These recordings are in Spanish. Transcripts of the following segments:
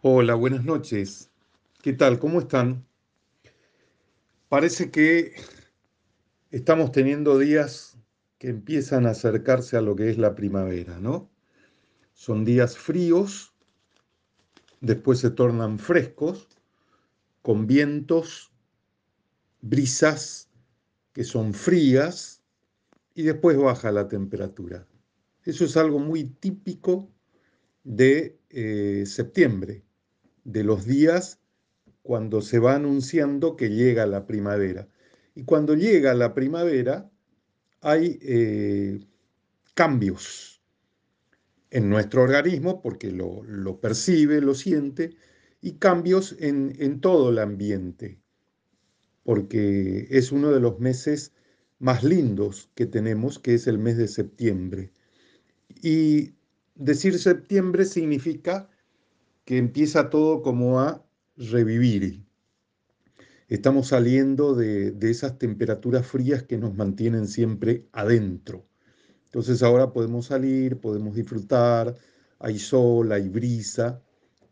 Hola, buenas noches. ¿Qué tal? ¿Cómo están? Parece que estamos teniendo días que empiezan a acercarse a lo que es la primavera, ¿no? Son días fríos, después se tornan frescos, con vientos, brisas que son frías y después baja la temperatura. Eso es algo muy típico de eh, septiembre, de los días cuando se va anunciando que llega la primavera. Y cuando llega la primavera hay eh, cambios en nuestro organismo, porque lo, percibe, lo siente, y cambios en, en todo el ambiente, porque es uno de los meses más lindos que tenemos, que es el mes de septiembre. Y decir septiembre significa que empieza todo como a revivir. Estamos saliendo de, esas temperaturas frías que nos mantienen siempre adentro. Entonces ahora podemos salir, podemos disfrutar, hay sol, hay brisa,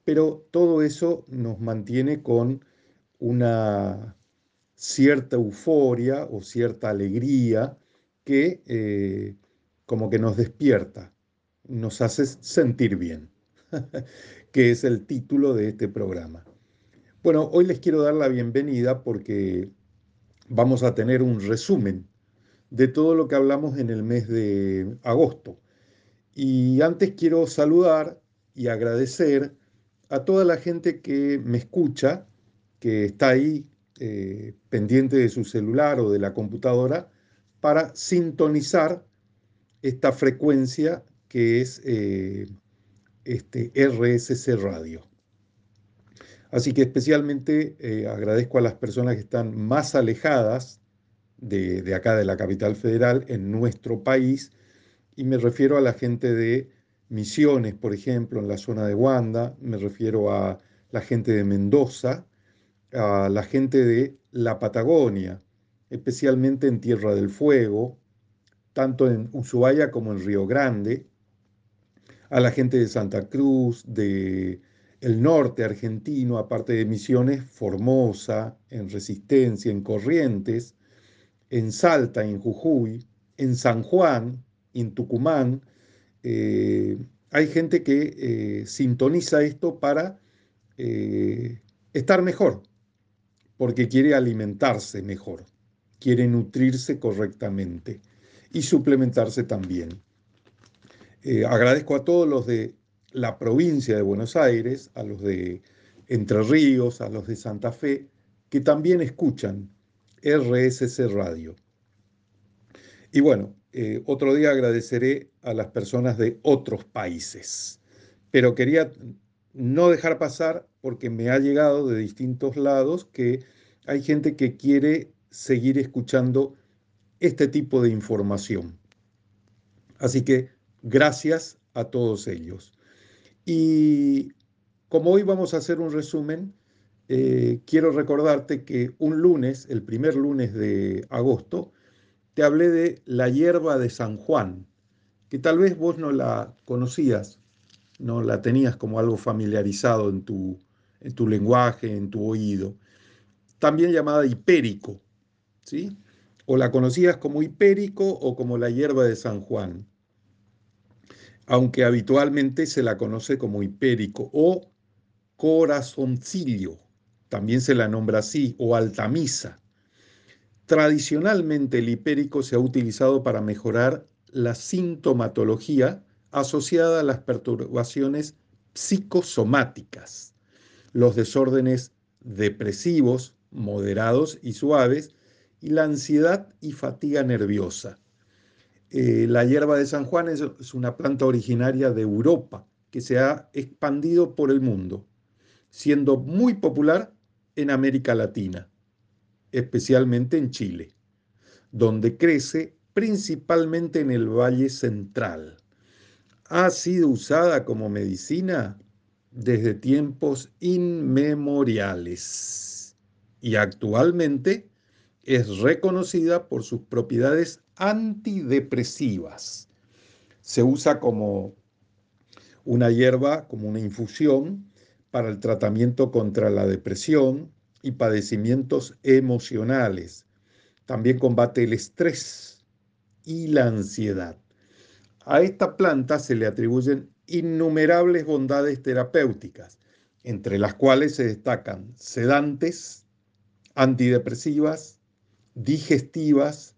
pero todo eso nos mantiene con una cierta euforia o cierta alegría que eh, como que nos despierta nos hace sentir bien, que es el título de este programa. Bueno, hoy les quiero dar la bienvenida porque vamos a tener un resumen de todo lo que hablamos en el mes de agosto. Y antes quiero saludar y agradecer a toda la gente que me escucha, que está ahí eh, pendiente de su celular o de la computadora, para sintonizar esta frecuencia que es eh, este RSC Radio. Así que especialmente eh, agradezco a las personas que están más alejadas de, de, acá de la capital federal en nuestro país y me refiero a la gente de Misiones, por ejemplo, en la zona de Wanda, me refiero a la gente de Mendoza, a la gente de la Patagonia, especialmente en Tierra del Fuego, tanto en Ushuaia como en Río Grande, a la gente de Santa Cruz, de el norte argentino, aparte de Misiones, Formosa, en Resistencia, en Corrientes, en Salta, en Jujuy, en San Juan, en Tucumán. Eh, hay gente que eh, sintoniza esto para eh, estar mejor, porque quiere alimentarse mejor, quiere nutrirse correctamente y suplementarse también. Eh, agradezco a todos los de la provincia de Buenos Aires, a los de Entre Ríos, a los de Santa Fe, que también escuchan RSC Radio. Y bueno, eh, otro día agradeceré a las personas de otros países, pero quería no dejar pasar porque me ha llegado de distintos lados que hay gente que quiere seguir escuchando este tipo de información. Así que Gracias a todos ellos. Y como hoy vamos a hacer un resumen, eh, quiero recordarte que un lunes, el primer lunes de agosto, te hablé de la hierba de San Juan, que tal vez vos no la conocías, no la tenías como algo familiarizado en tu, en tu lenguaje, en tu oído. También llamada hipérico, ¿sí? O la conocías como hipérico o como la hierba de San Juan aunque habitualmente se la conoce como hipérico o corazoncillo, también se la nombra así, o altamisa. Tradicionalmente el hipérico se ha utilizado para mejorar la sintomatología asociada a las perturbaciones psicosomáticas, los desórdenes depresivos moderados y suaves y la ansiedad y fatiga nerviosa. Eh, la hierba de San Juan es, una planta originaria de Europa que se ha expandido por el mundo, siendo muy popular en América Latina, especialmente en Chile, donde crece principalmente en el Valle Central. Ha sido usada como medicina desde tiempos inmemoriales y actualmente es reconocida por sus propiedades antidepresivas. Se usa como una hierba, como una infusión, para el tratamiento contra la depresión y padecimientos emocionales. También combate el estrés y la ansiedad. A esta planta se le atribuyen innumerables bondades terapéuticas, entre las cuales se destacan sedantes, antidepresivas, digestivas,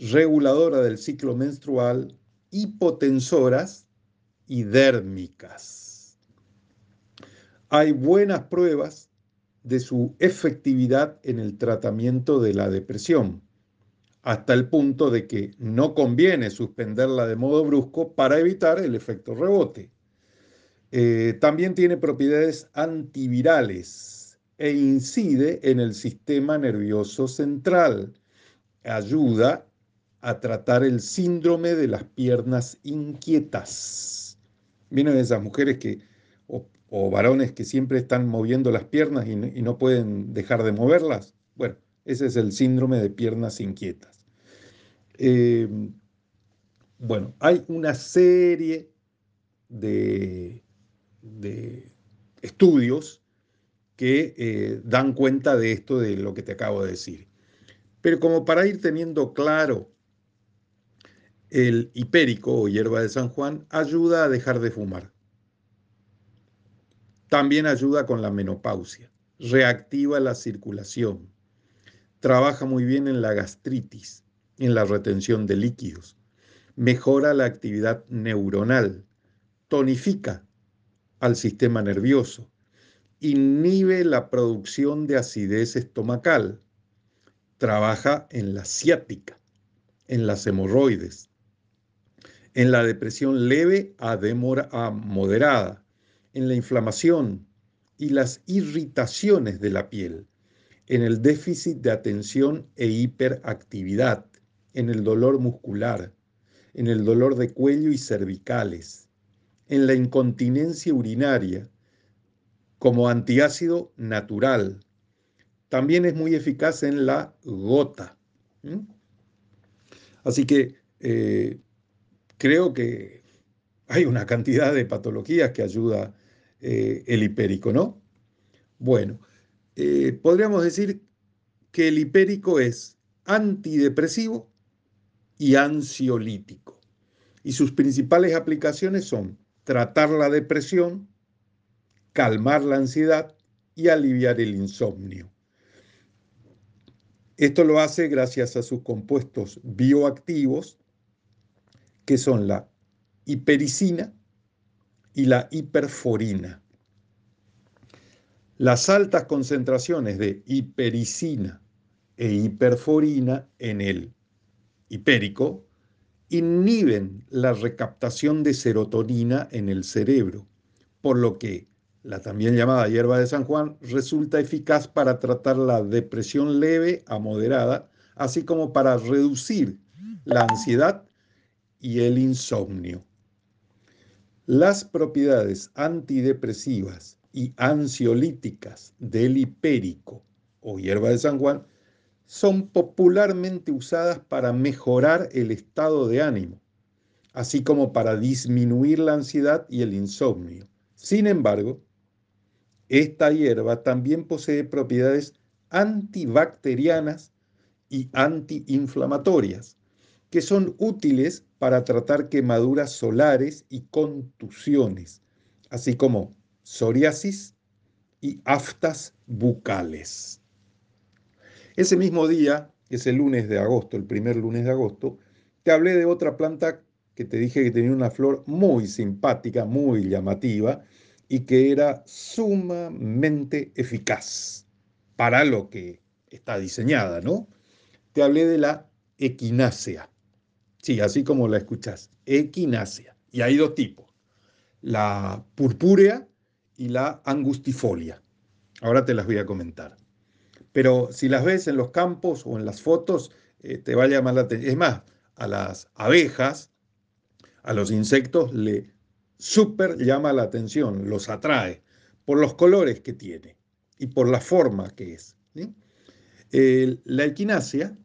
reguladora del ciclo menstrual, hipotensoras y dérmicas. Hay buenas pruebas de su efectividad en el tratamiento de la depresión, hasta el punto de que no conviene suspenderla de modo brusco para evitar el efecto rebote. Eh, también tiene propiedades antivirales e incide en el sistema nervioso central. Ayuda a tratar el síndrome de las piernas inquietas. Vienen esas mujeres que, o, varones que siempre están moviendo las piernas y no, pueden dejar de moverlas. Bueno, ese es el síndrome de piernas inquietas. Eh, bueno, hay una serie de, estudios que eh, dan cuenta de esto, de lo que te acabo de decir. Pero como para ir teniendo claro el hipérico o hierba de San Juan ayuda a dejar de fumar. También ayuda con la menopausia, reactiva la circulación, trabaja muy bien en la gastritis, en la retención de líquidos, mejora la actividad neuronal, tonifica al sistema nervioso, inhibe la producción de acidez estomacal, trabaja en la ciática, en las hemorroides, en la depresión leve a, a moderada, en la inflamación y las irritaciones de la piel, en el déficit de atención e hiperactividad, en el dolor muscular, en el dolor de cuello y cervicales, en la incontinencia urinaria, como antiácido natural. También es muy eficaz en la gota. Así que eh, creo que hay una cantidad de patologías que ayuda eh, el hipérico, ¿no? Bueno, eh, podríamos decir que el hipérico es antidepresivo y ansiolítico. Y sus principales aplicaciones son tratar la depresión, calmar la ansiedad y aliviar el insomnio. Esto lo hace gracias a sus compuestos bioactivos que son la hipericina y la hiperforina. Las altas concentraciones de hipericina e hiperforina en el hipérico inhiben la recaptación de serotonina en el cerebro, por lo que la también llamada hierba de San Juan resulta eficaz para tratar la depresión leve a moderada, así como para reducir la ansiedad y el insomnio. Las propiedades antidepresivas y ansiolíticas del hipérico o hierba de San Juan son popularmente usadas para mejorar el estado de ánimo, así como para disminuir la ansiedad y el insomnio. Sin embargo, esta hierba también posee propiedades antibacterianas y antiinflamatorias, que son útiles para tratar quemaduras solares y contusiones, así como psoriasis y aftas bucales. Ese mismo día, es el lunes de agosto, el primer lunes de agosto, te hablé de otra planta que te dije que tenía una flor muy simpática, muy llamativa y que era sumamente eficaz para lo que está diseñada, ¿no? Te hablé de la equinácea. Sí, así como la escuchás, equinácea. Y hay dos tipos, la purpúrea y la angustifolia. Ahora te las voy a comentar. Pero si las ves en los campos o en las fotos, eh, te va a llamar la atención. Es más, a las abejas, a los insectos, le súper llama la atención, los atrae por los colores que tiene y por la forma que es. la equinacia,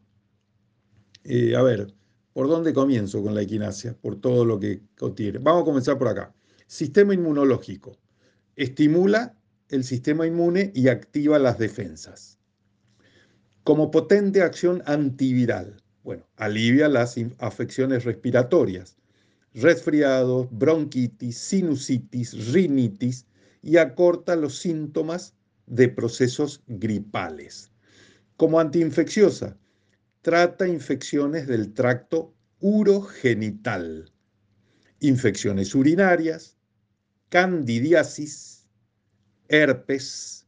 eh, a ver, ¿Por dónde comienzo con la equinacia? Por todo lo que contiene. Vamos a comenzar por acá. Sistema inmunológico. Estimula el sistema inmune y activa las defensas. Como potente acción antiviral, bueno, alivia las afecciones respiratorias, resfriados, bronquitis, sinusitis, rinitis y acorta los síntomas de procesos gripales. Como antiinfecciosa, trata infecciones del tracto urogenital, infecciones urinarias, candidiasis, herpes,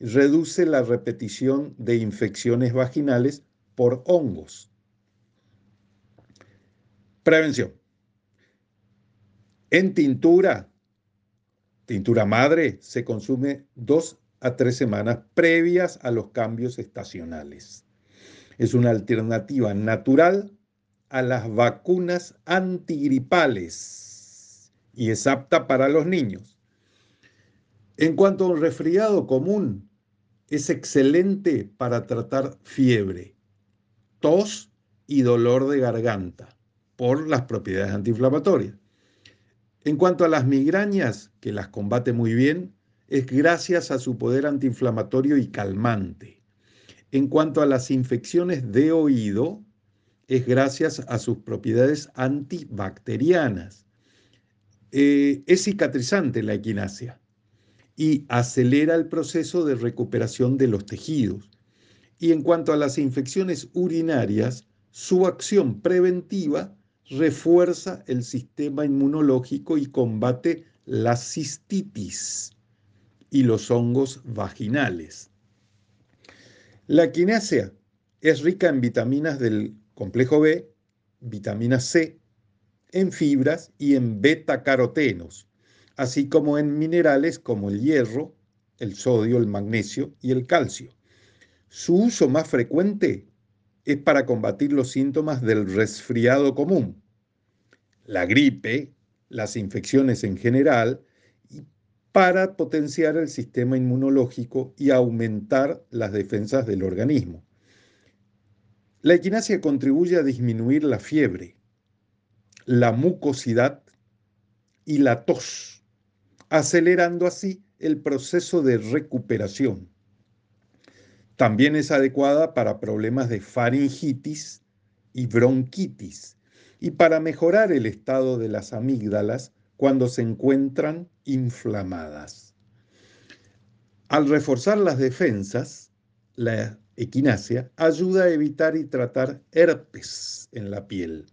reduce la repetición de infecciones vaginales por hongos. Prevención. En tintura, tintura madre, se consume dos a tres semanas previas a los cambios estacionales. Es una alternativa natural a las vacunas antigripales y es apta para los niños. En cuanto a un resfriado común, es excelente para tratar fiebre, tos y dolor de garganta por las propiedades antiinflamatorias. En cuanto a las migrañas, que las combate muy bien, es gracias a su poder antiinflamatorio y calmante. En cuanto a las infecciones de oído, es gracias a sus propiedades antibacterianas. Eh, es cicatrizante la equinacia y acelera el proceso de recuperación de los tejidos. Y en cuanto a las infecciones urinarias, su acción preventiva refuerza el sistema inmunológico y combate la cistitis y los hongos vaginales. La quinácea es rica en vitaminas del complejo B, vitamina C, en fibras y en beta-carotenos, así como en minerales como el hierro, el sodio, el magnesio y el calcio. Su uso más frecuente es para combatir los síntomas del resfriado común, la gripe, las infecciones en general para potenciar el sistema inmunológico y aumentar las defensas del organismo. La equinacia contribuye a disminuir la fiebre, la mucosidad y la tos, acelerando así el proceso de recuperación. También es adecuada para problemas de faringitis y bronquitis y para mejorar el estado de las amígdalas cuando se encuentran inflamadas. Al reforzar las defensas, la equinacia ayuda a evitar y tratar herpes en la piel.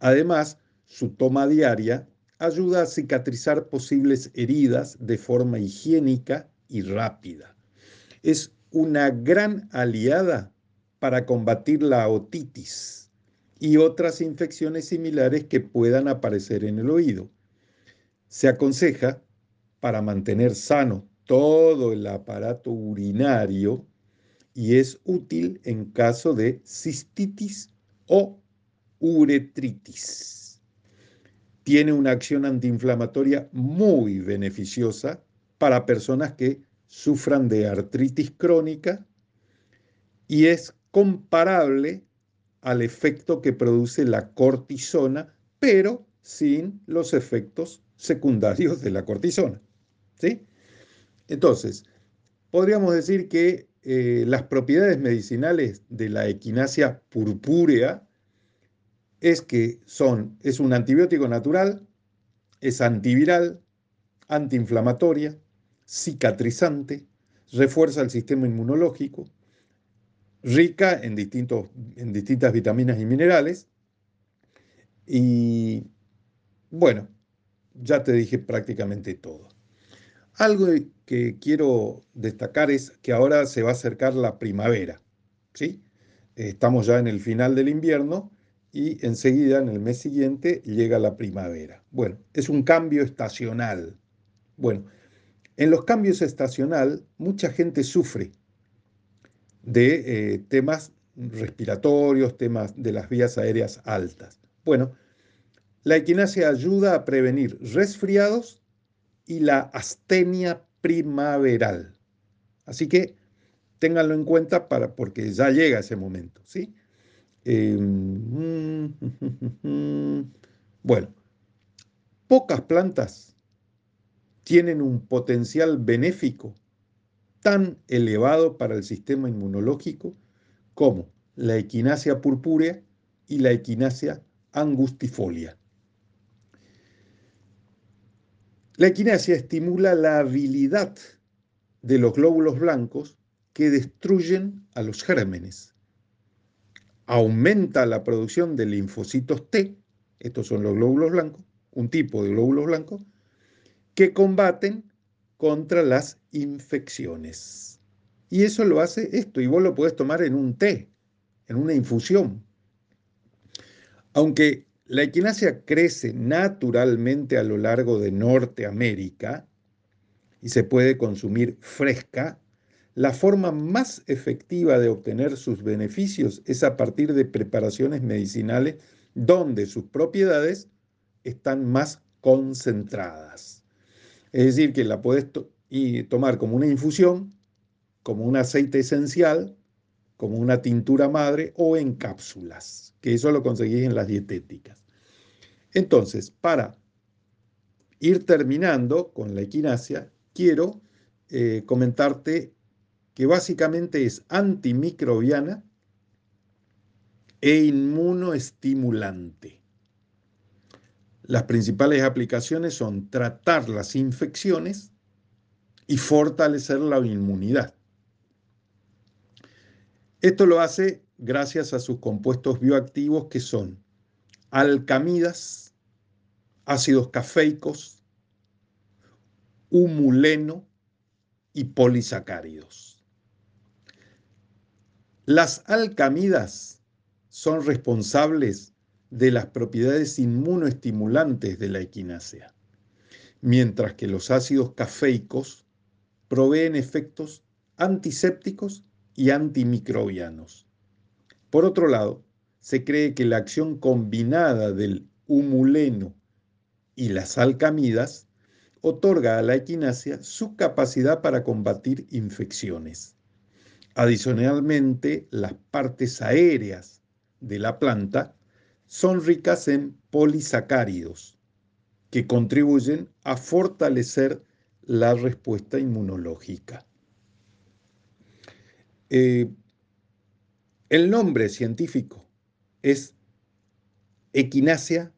Además, su toma diaria ayuda a cicatrizar posibles heridas de forma higiénica y rápida. Es una gran aliada para combatir la otitis y otras infecciones similares que puedan aparecer en el oído. Se aconseja, para mantener sano todo el aparato urinario, y es útil en caso de cistitis o uretritis. Tiene una acción antiinflamatoria muy beneficiosa para personas que sufran de artritis crónica y es comparable al efecto que produce la cortisona, pero sin los efectos secundarios de la cortisona. ¿sí? Entonces, podríamos decir que eh, las propiedades medicinales de la equinacia purpúrea es que son, es un antibiótico natural, es antiviral, antiinflamatoria, cicatrizante, refuerza el sistema inmunológico, rica en, distintos, en distintas vitaminas y minerales. Y bueno, ya te dije prácticamente todo. Algo que quiero destacar es que ahora se va a acercar la primavera, ¿sí? Estamos ya en el final del invierno y enseguida, en el mes siguiente, llega la primavera. Bueno, es un cambio estacional. Bueno, en los cambios estacional mucha gente sufre de eh, temas respiratorios, temas de las vías aéreas altas. Bueno, la equinacia ayuda a prevenir resfriados y la astenia primaveral. Así que ténganlo en cuenta para, porque ya llega ese momento, ¿sí? Em, bueno, pocas plantas tienen un potencial benéfico tan elevado para el sistema inmunológico como la equinacia purpúrea y la equinacia angustifolia. La equinacia estimula la habilidad de los glóbulos blancos que destruyen a los gérmenes. Aumenta la producción de linfocitos T, estos son los glóbulos blancos, un tipo de glóbulos blancos, que combaten contra las infecciones. Y eso lo hace esto, y vos lo puedes tomar en un té, en una infusión. Aunque la equinacia crece naturalmente a lo largo de Norteamérica y se puede consumir fresca, la forma más efectiva de obtener sus beneficios es a partir de preparaciones medicinales donde sus propiedades están más concentradas. Es decir, que la puedes tomar como una infusión, como un aceite esencial, como una tintura madre o en cápsulas, que eso lo conseguís en las dietéticas. Entonces, para ir terminando con la equinacia, quiero eh, comentarte que básicamente es antimicrobiana e inmunoestimulante. Las principales aplicaciones son tratar las infecciones y fortalecer la inmunidad. Esto lo hace gracias a sus compuestos bioactivos que son alcamidas, ácidos cafeicos, humuleno y polisacáridos. Las alcamidas son responsables de las propiedades inmunoestimulantes de la equinacia, mientras que los ácidos cafeicos proveen efectos antisépticos y antimicrobianos. Por otro lado, se cree que la acción combinada del humuleno y las alcamidas otorga a la equinacia su capacidad para combatir infecciones. Adicionalmente, las partes aéreas de la planta son ricas en polisacáridos, que contribuyen a fortalecer la respuesta inmunológica. Eh, el nombre científico es Equinacia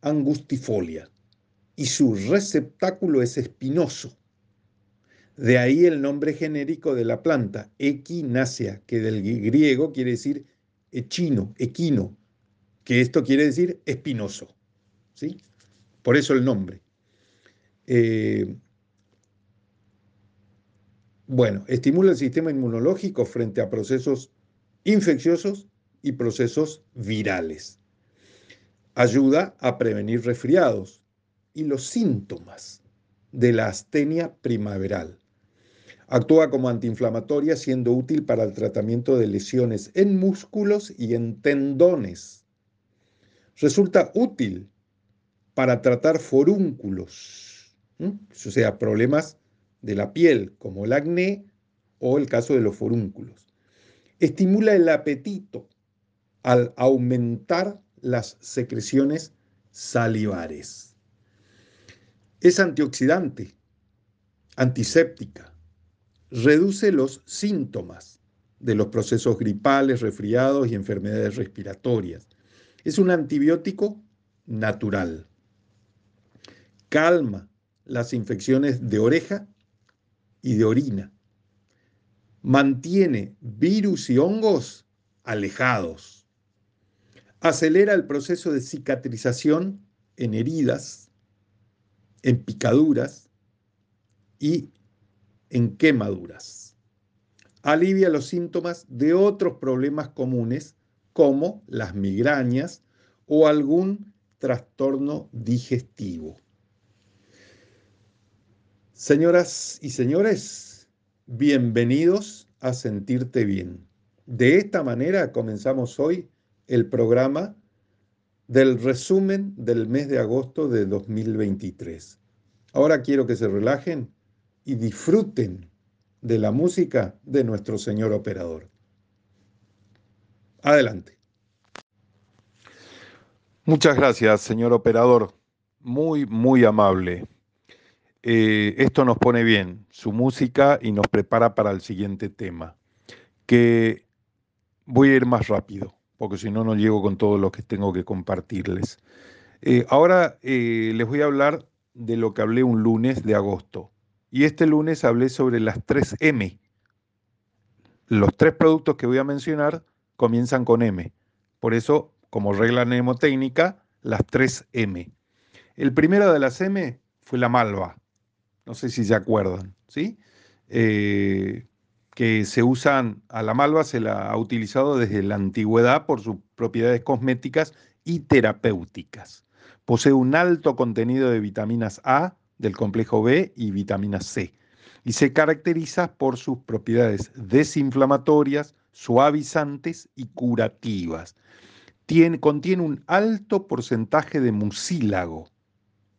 angustifolia y su receptáculo es espinoso. De ahí el nombre genérico de la planta, equinacia, que del griego quiere decir echino, equino, que esto quiere decir espinoso. ¿sí? Por eso el nombre. Eh, bueno, estimula el sistema inmunológico frente a procesos infecciosos y procesos virales. Ayuda a prevenir resfriados y los síntomas de la astenia primaveral. Actúa como antiinflamatoria siendo útil para el tratamiento de lesiones en músculos y en tendones resulta útil para tratar forúnculos, o sea, problemas de la piel como el acné o el caso de los forúnculos. Estimula el apetito al aumentar las secreciones salivares. Es antioxidante, antiséptica, reduce los síntomas de los procesos gripales, resfriados y enfermedades respiratorias es un antibiótico natural. Calma las infecciones de oreja y de orina. Mantiene virus y hongos alejados. Acelera el proceso de cicatrización en heridas, en picaduras y en quemaduras. Alivia los síntomas de otros problemas comunes como las migrañas o algún trastorno digestivo. Señoras y señores, bienvenidos a Sentirte Bien. De esta manera comenzamos hoy el programa del resumen del mes de agosto de 2023. Ahora quiero que se relajen y disfruten de la música de nuestro Señor Operador. Adelante. Muchas gracias, señor operador. Muy, muy amable. Eh, esto nos pone bien, su música, y nos prepara para el siguiente tema, que voy a ir más rápido, porque si no, no llego con todo lo que tengo que compartirles. Eh, ahora eh, les voy a hablar de lo que hablé un lunes de agosto. Y este lunes hablé sobre las 3 M. Los tres productos que voy a mencionar comienzan con M. Por eso, como regla mnemotécnica, las 3 M. El primero de las M fue la malva. No sé si se acuerdan, ¿sí? Eh, que se usan, a la malva se la ha utilizado desde la antigüedad por sus propiedades cosméticas y terapéuticas. Posee un alto contenido de vitaminas A, del complejo B y vitamina C, y se caracteriza por sus propiedades desinflamatorias, suavizantes y curativas. contiene un alto porcentaje de mucílago,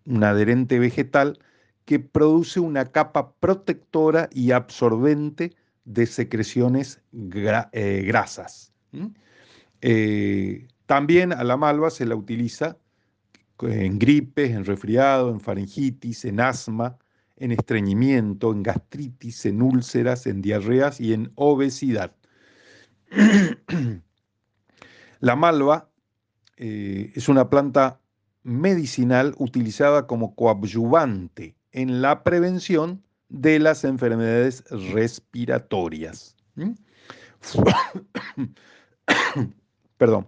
un adherente vegetal que produce una capa protectora y absorbente de secreciones eh, grasas. Eh, también a la malva se la utiliza en gripes, en resfriado, en faringitis, en asma, en estreñimiento, en gastritis, en úlceras, en diarreas y en obesidad. La malva eh, es una planta medicinal utilizada como coadyuvante en la prevención de las enfermedades respiratorias. Perdón.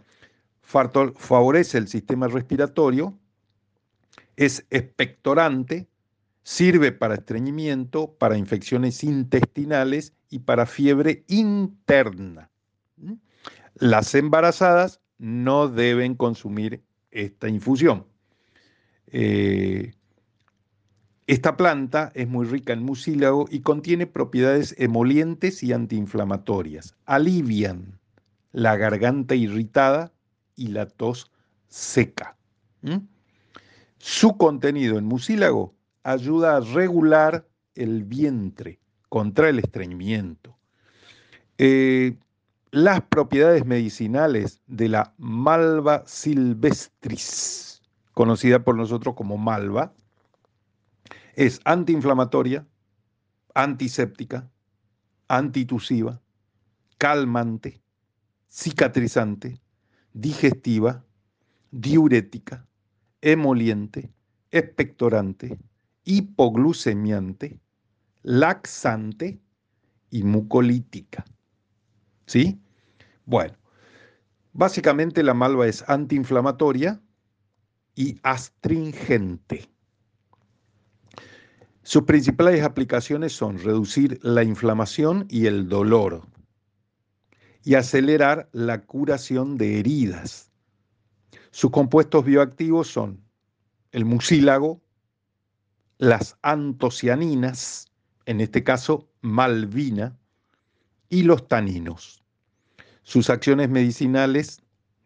Favorece el sistema respiratorio, es expectorante, sirve para estreñimiento, para infecciones intestinales y para fiebre interna. Las embarazadas no deben consumir esta infusión. Eh, esta planta es muy rica en mucílago y contiene propiedades emolientes y antiinflamatorias. Alivian la garganta irritada y la tos seca. Su contenido en mucílago ayuda a regular el vientre contra el estreñimiento. Eh, las propiedades medicinales de la malva silvestris, conocida por nosotros como malva, es antiinflamatoria, antiséptica, antitusiva, calmante, cicatrizante, digestiva, diurética, emoliente, expectorante, hipoglucemiante, laxante y mucolítica. ¿Sí? Bueno, básicamente la malva es antiinflamatoria y astringente. Sus principales aplicaciones son reducir la inflamación y el dolor y acelerar la curación de heridas. Sus compuestos bioactivos son el mucílago, las antocianinas, en este caso malvina, y los taninos. Sus acciones medicinales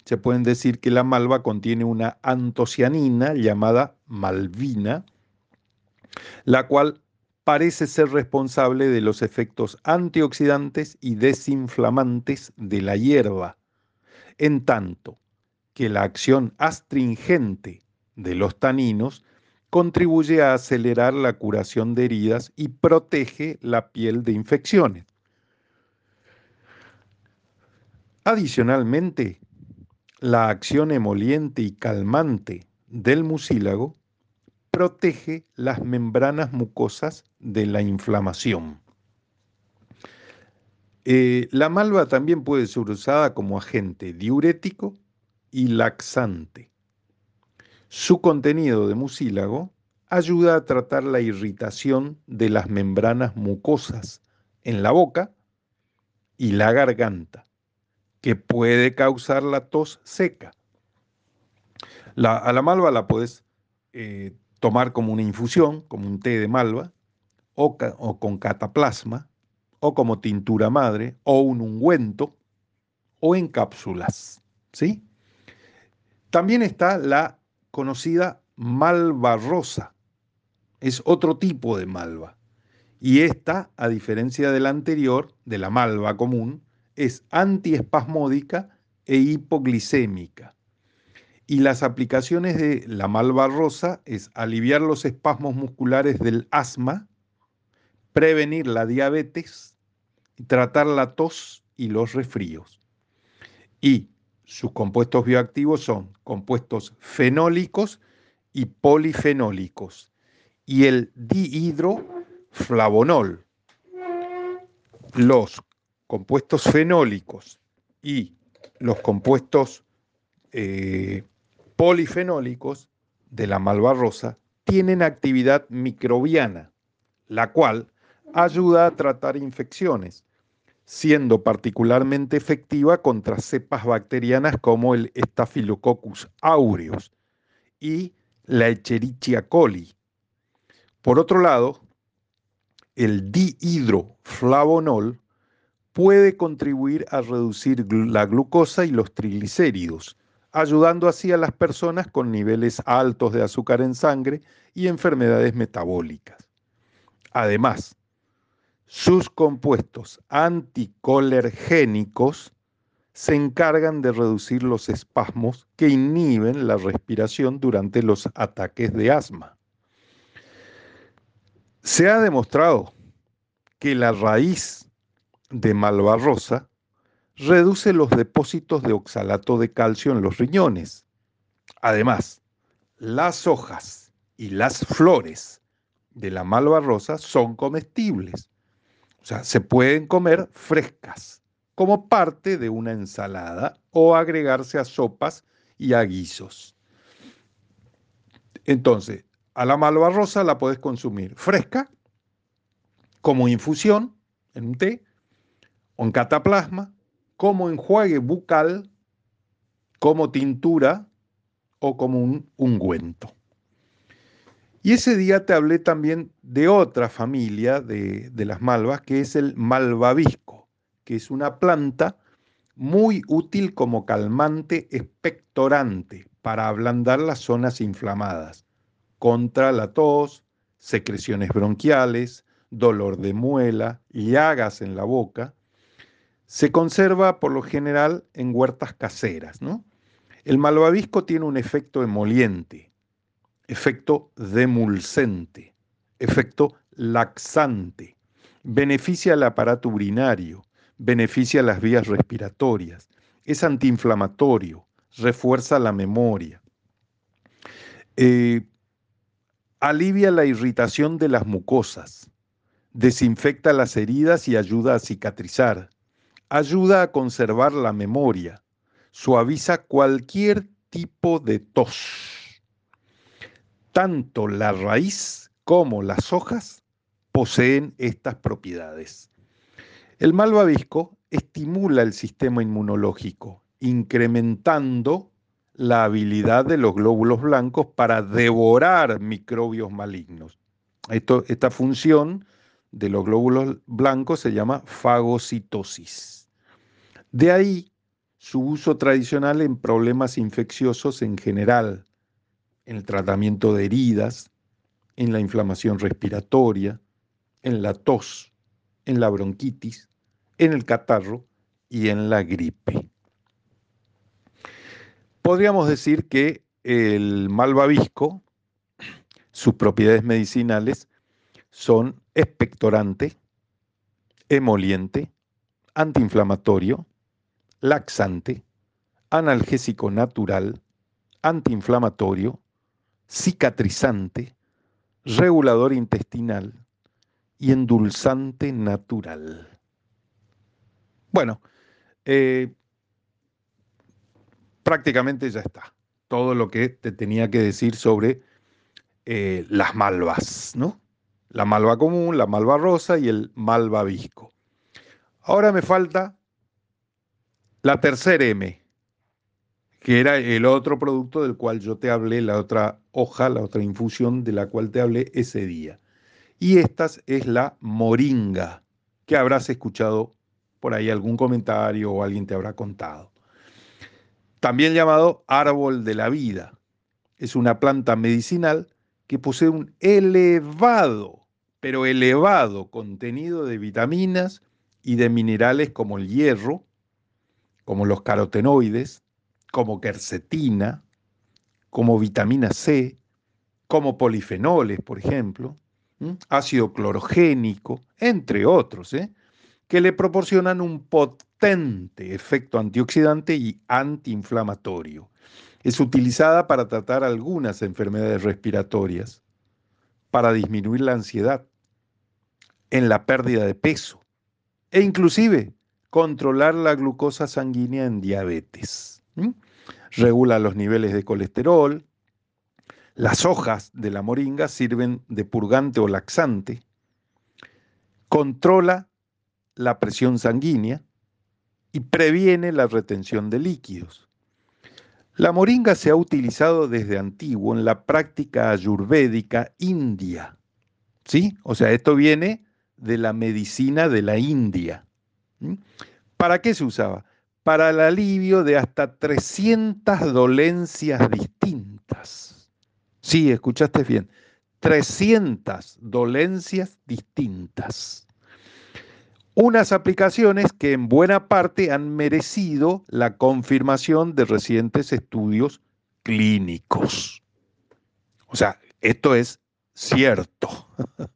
se pueden decir que la malva contiene una antocianina llamada malvina, la cual parece ser responsable de los efectos antioxidantes y desinflamantes de la hierba, en tanto que la acción astringente de los taninos contribuye a acelerar la curación de heridas y protege la piel de infecciones. Adicionalmente, la acción emoliente y calmante del mucílago protege las membranas mucosas de la inflamación. Eh, la malva también puede ser usada como agente diurético y laxante. Su contenido de mucílago ayuda a tratar la irritación de las membranas mucosas en la boca y la garganta que puede causar la tos seca. a la malva la puedes eh, tomar como una infusión, como un té de malva, o, o, con cataplasma, o como tintura madre, o un ungüento, o en cápsulas. ¿sí? También está la conocida malva rosa. Es otro tipo de malva. Y esta, a diferencia de la anterior, de la malva común, es antiespasmódica e hipoglicémica Y las aplicaciones de la malva rosa es aliviar los espasmos musculares del asma, prevenir la diabetes, tratar la tos y los resfríos. Y sus compuestos bioactivos son compuestos fenólicos y polifenólicos y el dihidroflavonol. Los compuestos fenólicos y los compuestos eh, polifenólicos de la malva rosa tienen actividad microbiana, la cual ayuda a tratar infecciones, siendo particularmente efectiva contra cepas bacterianas como el Staphylococcus aureus y la Echerichia coli. Por otro lado, el dihidroflavonol puede contribuir a reducir la glucosa y los triglicéridos, ayudando así a las personas con niveles altos de azúcar en sangre y enfermedades metabólicas. Además, sus compuestos anticolergénicos se encargan de reducir los espasmos que inhiben la respiración durante los ataques de asma. Se ha demostrado que la raíz de malvarrosa reduce los depósitos de oxalato de calcio en los riñones. Además, las hojas y las flores de la malvarrosa son comestibles. O sea, se pueden comer frescas como parte de una ensalada o agregarse a sopas y a guisos. Entonces, a la malvarrosa la puedes consumir fresca, como infusión en un té, o en cataplasma, como enjuague bucal, como tintura o como un ungüento. Y ese día te hablé también de otra familia de, las malvas, que es el malvavisco, que es una planta muy útil como calmante expectorante para ablandar las zonas inflamadas, contra la tos, secreciones bronquiales, dolor de muela, llagas en la boca, se conserva por lo general en huertas caseras. ¿no? El malvavisco tiene un efecto emoliente, efecto demulcente, efecto laxante, beneficia al aparato urinario, beneficia las vías respiratorias, es antiinflamatorio, refuerza la memoria, eh, alivia la irritación de las mucosas, desinfecta las heridas y ayuda a cicatrizar, ayuda a conservar la memoria, suaviza cualquier tipo de tos. Tanto la raíz como las hojas poseen estas propiedades. El malvavisco estimula el sistema inmunológico, incrementando la habilidad de los glóbulos blancos para devorar microbios malignos. Esta función de los glóbulos blancos se llama fagocitosis. De ahí su uso tradicional en problemas infecciosos en general, en el tratamiento de heridas, en la inflamación respiratoria, en la tos, en la bronquitis, en el catarro y en la gripe. Podríamos decir que el malvavisco, sus propiedades medicinales, son expectorante, emoliente, antiinflamatorio, laxante, analgésico natural, antiinflamatorio, cicatrizante, regulador intestinal y endulzante natural. Bueno, eh, prácticamente ya está. Todo lo que te tenía que decir sobre eh, las malvas, ¿no? La malva común, la malva rosa y el malvavisco. Ahora me falta la tercera M, que era el otro producto del cual yo te hablé, la otra hoja, la otra infusión de la cual te hablé ese día. Y esta es la moringa, que habrás escuchado por ahí algún comentario o alguien te habrá contado. También llamado árbol de la vida. Es una planta medicinal que posee un elevado, pero elevado contenido de vitaminas y de minerales como el hierro, como los carotenoides, como quercetina, como vitamina C, como polifenoles, por ejemplo, ácido clorogénico, entre otros, ¿eh? que le proporcionan un potente efecto antioxidante y antiinflamatorio. Es utilizada para tratar algunas enfermedades respiratorias, para disminuir la ansiedad, en la pérdida de peso e inclusive controlar la glucosa sanguínea en diabetes. Regula los niveles de colesterol. Las hojas de la moringa sirven de purgante o laxante. Controla la presión sanguínea y previene la retención de líquidos. La moringa se ha utilizado desde antiguo en la práctica ayurvédica india. ¿Sí? O sea, esto viene de la medicina de la India. ¿Para qué se usaba? Para el alivio de hasta 300 dolencias distintas. Sí, escuchaste bien. 300 dolencias distintas. Unas aplicaciones que en buena parte han merecido la confirmación de recientes estudios clínicos. O sea, esto es cierto.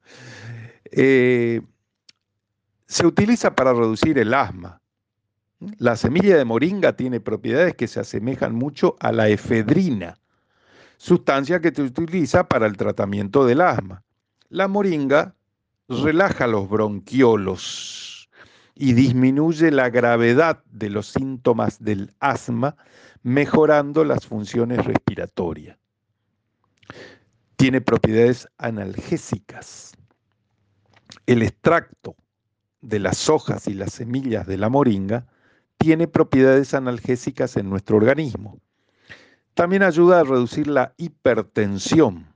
Eh, se utiliza para reducir el asma. La semilla de moringa tiene propiedades que se asemejan mucho a la efedrina, sustancia que se utiliza para el tratamiento del asma. La moringa relaja los bronquiolos y disminuye la gravedad de los síntomas del asma, mejorando las funciones respiratorias. Tiene propiedades analgésicas. El extracto de las hojas y las semillas de la moringa tiene propiedades analgésicas en nuestro organismo. También ayuda a reducir la hipertensión.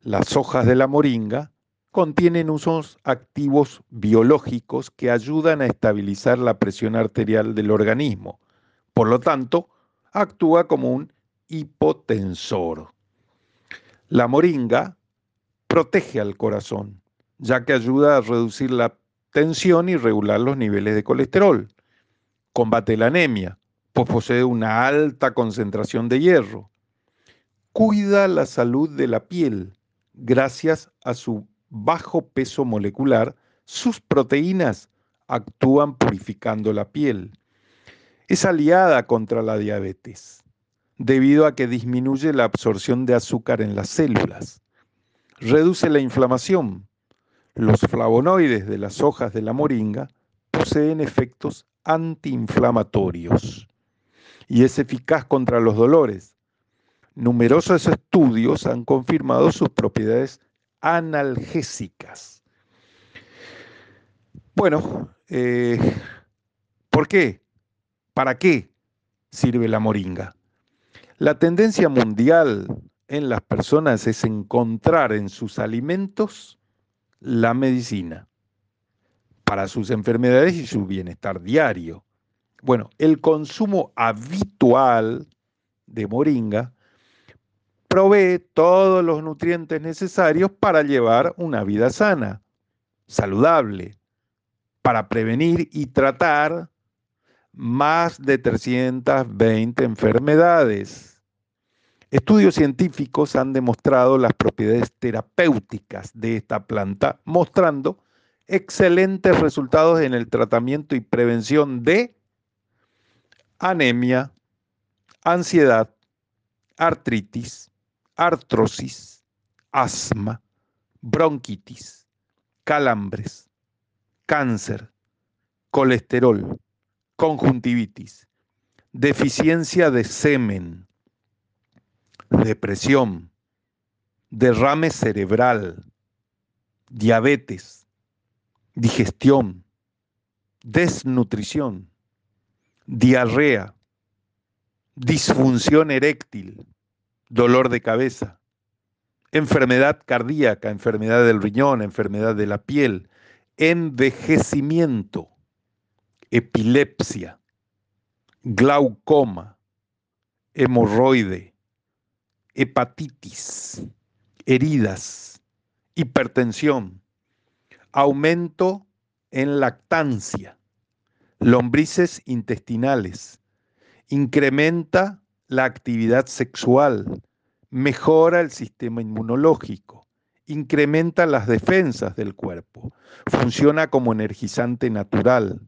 Las hojas de la moringa contienen usos activos biológicos que ayudan a estabilizar la presión arterial del organismo. Por lo tanto, actúa como un hipotensor. La moringa protege al corazón, ya que ayuda a reducir la tensión y regular los niveles de colesterol. Combate la anemia, pues posee una alta concentración de hierro. Cuida la salud de la piel gracias a su bajo peso molecular, sus proteínas actúan purificando la piel. Es aliada contra la diabetes, debido a que disminuye la absorción de azúcar en las células. Reduce la inflamación. Los flavonoides de las hojas de la moringa poseen efectos antiinflamatorios y es eficaz contra los dolores. Numerosos estudios han confirmado sus propiedades analgésicas. Bueno, eh, ¿por qué? ¿Para qué sirve la moringa? La tendencia mundial en las personas es encontrar en sus alimentos la medicina para sus enfermedades y su bienestar diario. Bueno, el consumo habitual de moringa provee todos los nutrientes necesarios para llevar una vida sana, saludable, para prevenir y tratar más de 320 enfermedades. Estudios científicos han demostrado las propiedades terapéuticas de esta planta, mostrando excelentes resultados en el tratamiento y prevención de anemia, ansiedad, artritis, artrosis, asma, bronquitis, calambres, cáncer, colesterol, conjuntivitis, deficiencia de semen, depresión, derrame cerebral, diabetes, digestión, desnutrición, diarrea, disfunción eréctil, dolor de cabeza, enfermedad cardíaca, enfermedad del riñón, enfermedad de la piel, envejecimiento, epilepsia, glaucoma, hemorroide, hepatitis, heridas, hipertensión, aumento en lactancia, lombrices intestinales, incrementa la actividad sexual, mejora el sistema inmunológico, incrementa las defensas del cuerpo, funciona como energizante natural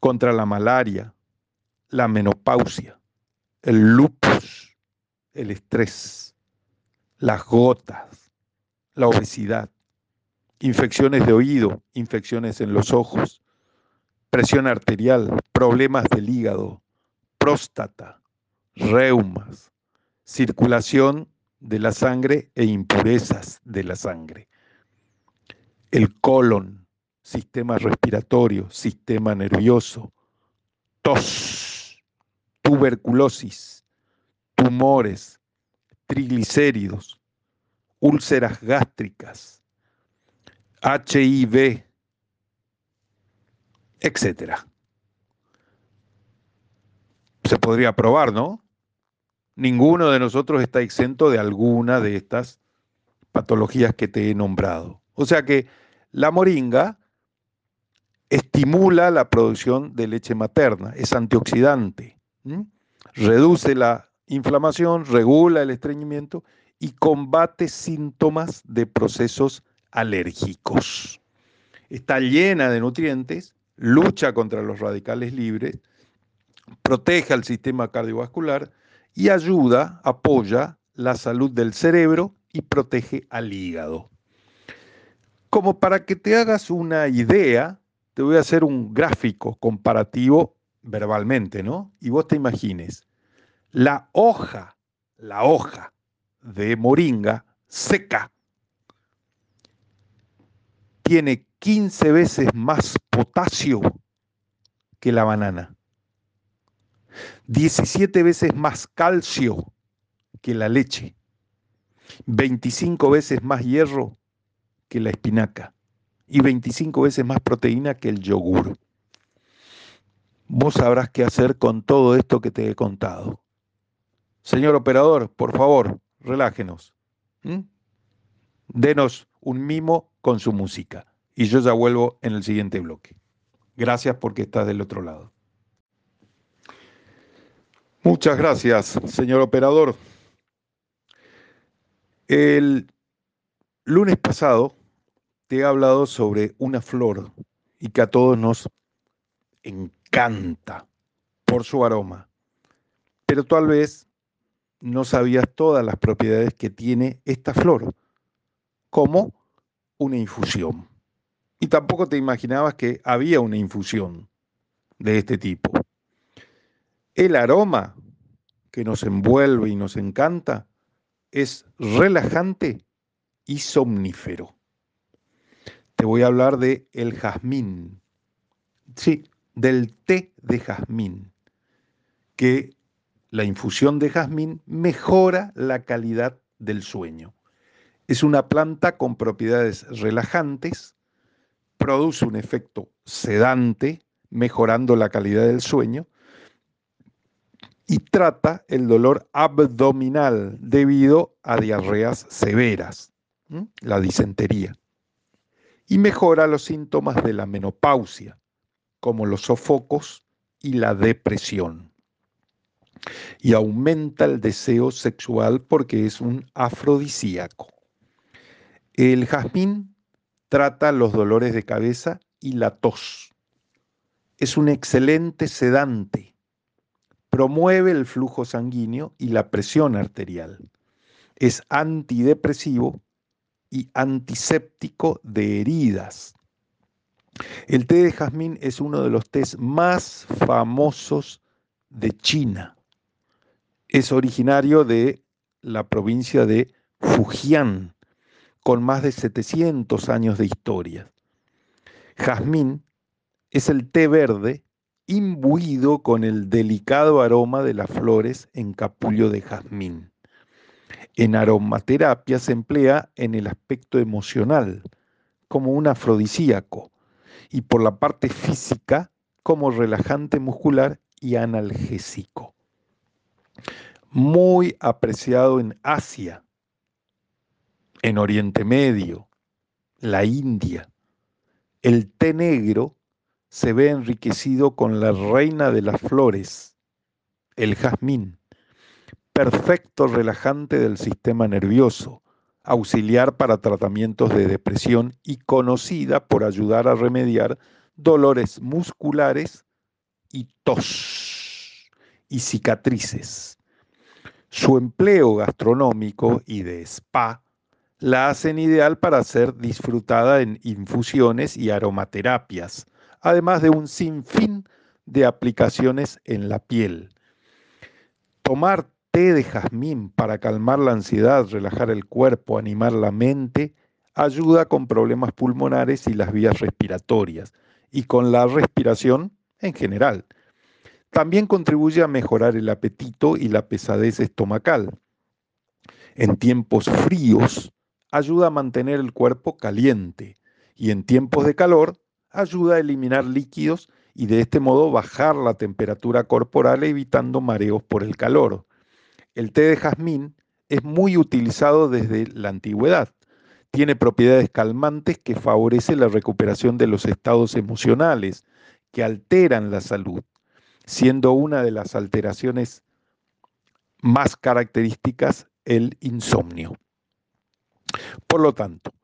contra la malaria, la menopausia, el lupus, el estrés, las gotas, la obesidad, infecciones de oído, infecciones en los ojos, presión arterial, problemas del hígado, próstata, reumas, circulación de la sangre e impurezas de la sangre, el colon, sistema respiratorio, sistema nervioso, tos, tuberculosis, tumores, triglicéridos, úlceras gástricas, HIV, etcétera. Se podría probar, ¿no? Ninguno de nosotros está exento de alguna de estas patologías que te he nombrado. O sea que la moringa estimula la producción de leche materna, es antioxidante, reduce la inflamación, regula el estreñimiento y combate síntomas de procesos alérgicos. Está llena de nutrientes, lucha contra los radicales libres, protege al sistema cardiovascular y ayuda, apoya la salud del cerebro y protege al hígado. Como para que te hagas una idea, te voy a hacer un gráfico comparativo verbalmente, ¿no? Y vos te imagines, la hoja, la hoja de moringa seca tiene 15 veces más potasio que la banana, 17 veces más calcio que la leche, 25 veces más hierro que la espinaca y 25 veces más proteína que el yogur. Vos sabrás qué hacer con todo esto que te he contado. Señor operador, por favor, relájenos. Denos un mimo con su música. Y yo ya vuelvo en el siguiente bloque. Gracias porque estás del otro lado. Muchas gracias, señor operador. El lunes pasado te he hablado sobre una flor y que a todos nos encanta por su aroma, pero tal vez no sabías todas las propiedades que tiene esta flor, como una infusión. Y tampoco te imaginabas que había una infusión de este tipo. El aroma que nos envuelve y nos encanta es relajante y somnífero. Te voy a hablar de el jazmín. Sí, del té de jazmín, que la infusión de jazmín mejora la calidad del sueño. Es una planta con propiedades relajantes, produce un efecto sedante, mejorando la calidad del sueño, y trata el dolor abdominal debido a diarreas severas, la disentería, y mejora los síntomas de la menopausia, como los sofocos y la depresión y aumenta el deseo sexual porque es un afrodisíaco. El jazmín trata los dolores de cabeza y la tos. Es un excelente sedante. Promueve el flujo sanguíneo y la presión arterial. Es antidepresivo y antiséptico de heridas. El té de jazmín es uno de los tés más famosos de China es originario de la provincia de Fujian, con más de 700 años de historia. Jazmín es el té verde imbuido con el delicado aroma de las flores en capullo de jazmín. En aromaterapia se emplea en el aspecto emocional, como un afrodisíaco, y por la parte física, como relajante muscular y analgésico muy apreciado en Asia, en Oriente Medio, la India. El té negro se ve enriquecido con la reina de las flores, el jazmín, perfecto relajante del sistema nervioso, auxiliar para tratamientos de depresión y conocida por ayudar a remediar dolores musculares y tos y cicatrices. Su empleo gastronómico y de spa la hacen ideal para ser disfrutada en infusiones y aromaterapias, además de un sinfín de aplicaciones en la piel. Tomar té de jazmín para calmar la ansiedad, relajar el cuerpo, animar la mente, ayuda con problemas pulmonares y las vías respiratorias y con la respiración en general. También contribuye a mejorar el apetito y la pesadez estomacal. En tiempos fríos, ayuda a mantener el cuerpo caliente y en tiempos de calor ayuda a eliminar líquidos y de este modo bajar la temperatura corporal evitando mareos por el calor. El té de jazmín es muy utilizado desde la antigüedad. Tiene propiedades calmantes que favorecen la recuperación de los estados emocionales, que alteran la salud, siendo una de las alteraciones más características el insomnio. Por lo tanto,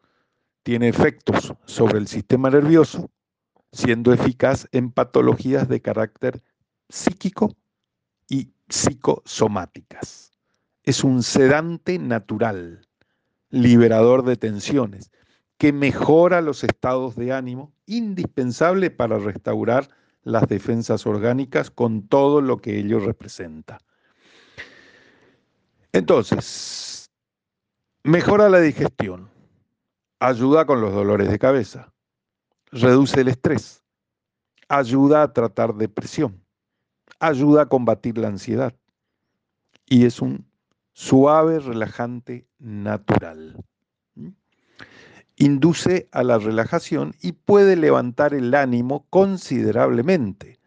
tiene efectos sobre el sistema nervioso, siendo eficaz en patologías de carácter psíquico y psicosomáticas. Es un sedante natural, liberador de tensiones, que mejora los estados de ánimo, indispensable para restaurar las defensas orgánicas con todo lo que ello representa. Entonces, mejora la digestión, ayuda con los dolores de cabeza, reduce el estrés, ayuda a tratar depresión, ayuda a combatir la ansiedad y es un suave relajante natural. Induce a la relajación y puede levantar el ánimo considerablemente.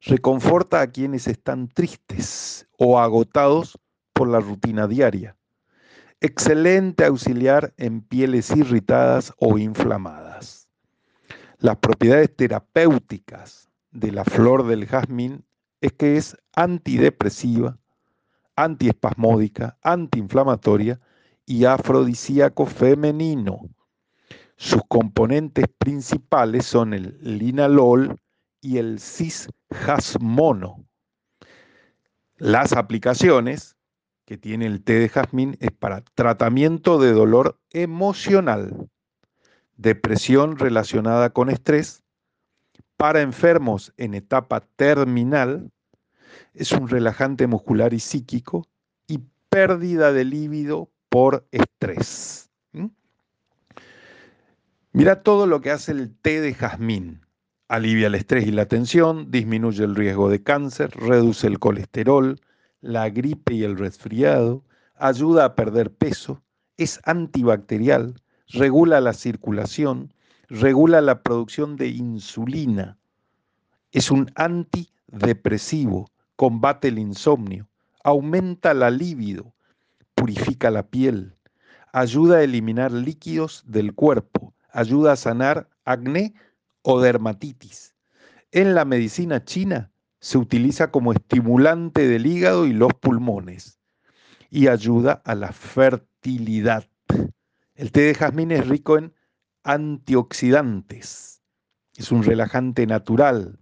Reconforta a quienes están tristes o agotados por la rutina diaria. Excelente auxiliar en pieles irritadas o inflamadas. Las propiedades terapéuticas de la flor del jazmín es que es antidepresiva, antiespasmódica, antiinflamatoria y afrodisíaco femenino. Sus componentes principales son el linalol y el cisjasmono. Las aplicaciones que tiene el té de jazmín es para tratamiento de dolor emocional, depresión relacionada con estrés, para enfermos en etapa terminal, es un relajante muscular y psíquico y pérdida de líbido por estrés. Mira todo lo que hace el té de jazmín. Alivia el estrés y la tensión, disminuye el riesgo de cáncer, reduce el colesterol, la gripe y el resfriado, ayuda a perder peso, es antibacterial, regula la circulación, regula la producción de insulina, es un antidepresivo, combate el insomnio, aumenta la libido, purifica la piel, ayuda a eliminar líquidos del cuerpo, ayuda a sanar acné o dermatitis. En la medicina china se utiliza como estimulante del hígado y los pulmones y ayuda a la fertilidad. El té de jazmín es rico en antioxidantes, es un relajante natural.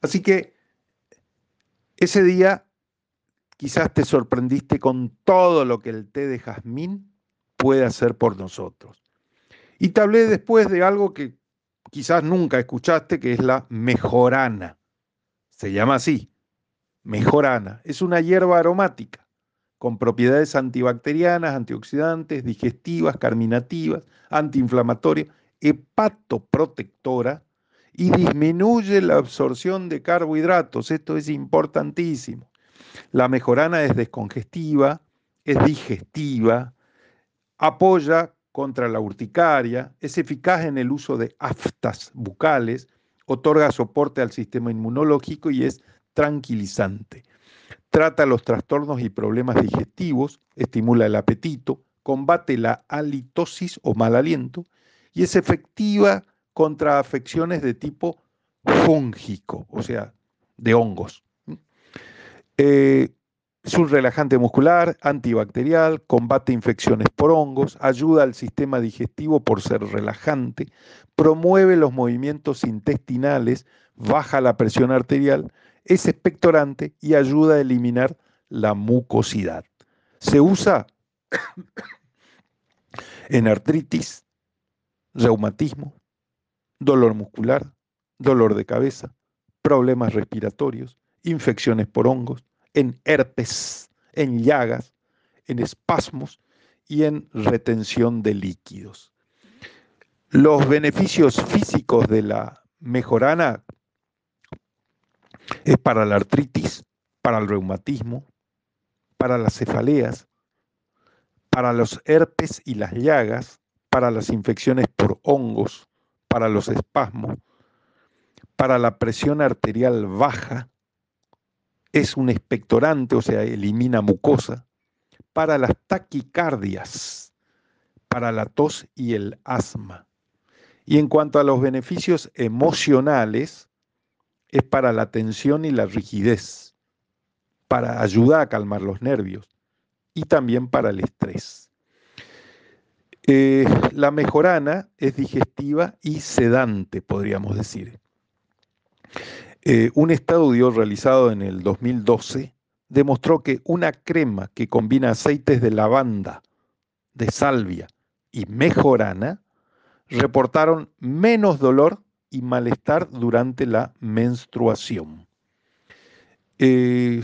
Así que ese día quizás te sorprendiste con todo lo que el té de jazmín puede hacer por nosotros. Y te hablé después de algo que quizás nunca escuchaste, que es la mejorana. Se llama así, mejorana. Es una hierba aromática con propiedades antibacterianas, antioxidantes, digestivas, carminativas, antiinflamatorias, hepatoprotectora y disminuye la absorción de carbohidratos. Esto es importantísimo. La mejorana es descongestiva, es digestiva, apoya contra la urticaria, es eficaz en el uso de aftas bucales, otorga soporte al sistema inmunológico y es tranquilizante. Trata los trastornos y problemas digestivos, estimula el apetito, combate la halitosis o mal aliento y es efectiva contra afecciones de tipo fúngico, o sea, de hongos. Eh, Es un relajante muscular, antibacterial, combate infecciones por hongos, ayuda al sistema digestivo por ser relajante, promueve los movimientos intestinales, baja la presión arterial, es expectorante y ayuda a eliminar la mucosidad. Se usa en artritis, reumatismo, dolor muscular, dolor de cabeza, problemas respiratorios, infecciones por hongos, en herpes, en llagas, en espasmos y en retención de líquidos. Los beneficios físicos de la mejorana es para la artritis, para el reumatismo, para las cefaleas, para los herpes y las llagas, para las infecciones por hongos, para los espasmos, para la presión arterial baja, es un expectorante, o sea, elimina mucosa, para las taquicardias, para la tos y el asma. Y en cuanto a los beneficios emocionales, es para la tensión y la rigidez, para ayudar a calmar los nervios y también para el estrés. Eh, la mejorana es digestiva y sedante, podríamos decir. Eh, un estudio realizado en el 2012 demostró que una crema que combina aceites de lavanda, de salvia y mejorana reportaron menos dolor y malestar durante la menstruación. Eh,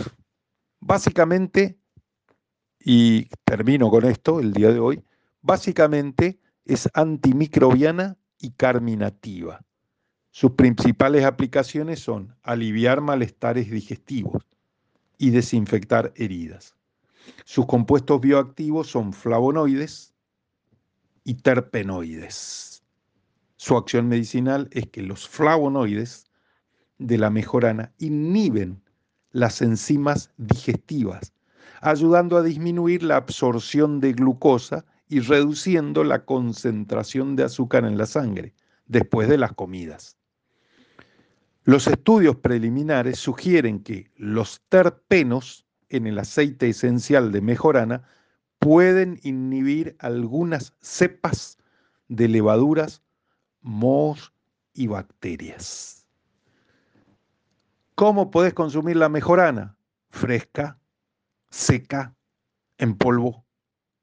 básicamente, y termino con esto el día de hoy, básicamente es antimicrobiana y carminativa. Sus principales aplicaciones son aliviar malestares digestivos y desinfectar heridas. Sus compuestos bioactivos son flavonoides y terpenoides. Su acción medicinal es que los flavonoides de la mejorana inhiben las enzimas digestivas, ayudando a disminuir la absorción de glucosa y reduciendo la concentración de azúcar en la sangre después de las comidas. Los estudios preliminares sugieren que los terpenos en el aceite esencial de mejorana pueden inhibir algunas cepas de levaduras, mohos y bacterias. ¿Cómo puedes consumir la mejorana? Fresca, seca, en polvo,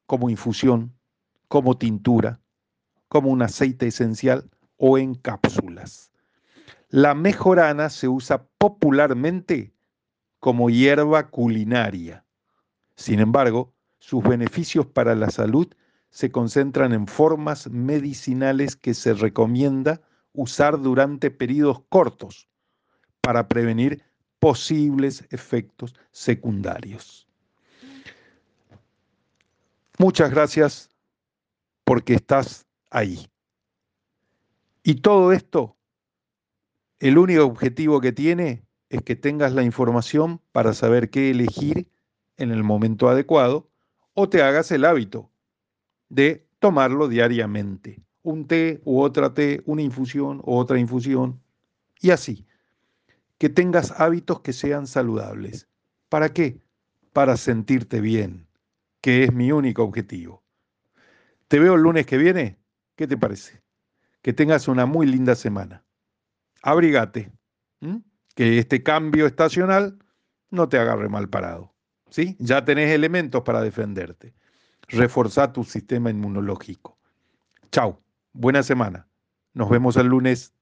como infusión, como tintura, como un aceite esencial o en cápsulas. La mejorana se usa popularmente como hierba culinaria. Sin embargo, sus beneficios para la salud se concentran en formas medicinales que se recomienda usar durante periodos cortos para prevenir posibles efectos secundarios. Muchas gracias porque estás ahí. Y todo esto el único objetivo que tiene es que tengas la información para saber qué elegir en el momento adecuado o te hagas el hábito de tomarlo diariamente. Un té u otra té, una infusión u otra infusión y así. Que tengas hábitos que sean saludables. ¿Para qué? Para sentirte bien, que es mi único objetivo. Te veo el lunes que viene. ¿Qué te parece? Que tengas una muy linda semana abrígate, que este cambio estacional no te agarre mal parado. ¿sí? Ya tenés elementos para defenderte. Reforzá tu sistema inmunológico. Chao, buena semana. Nos vemos el lunes.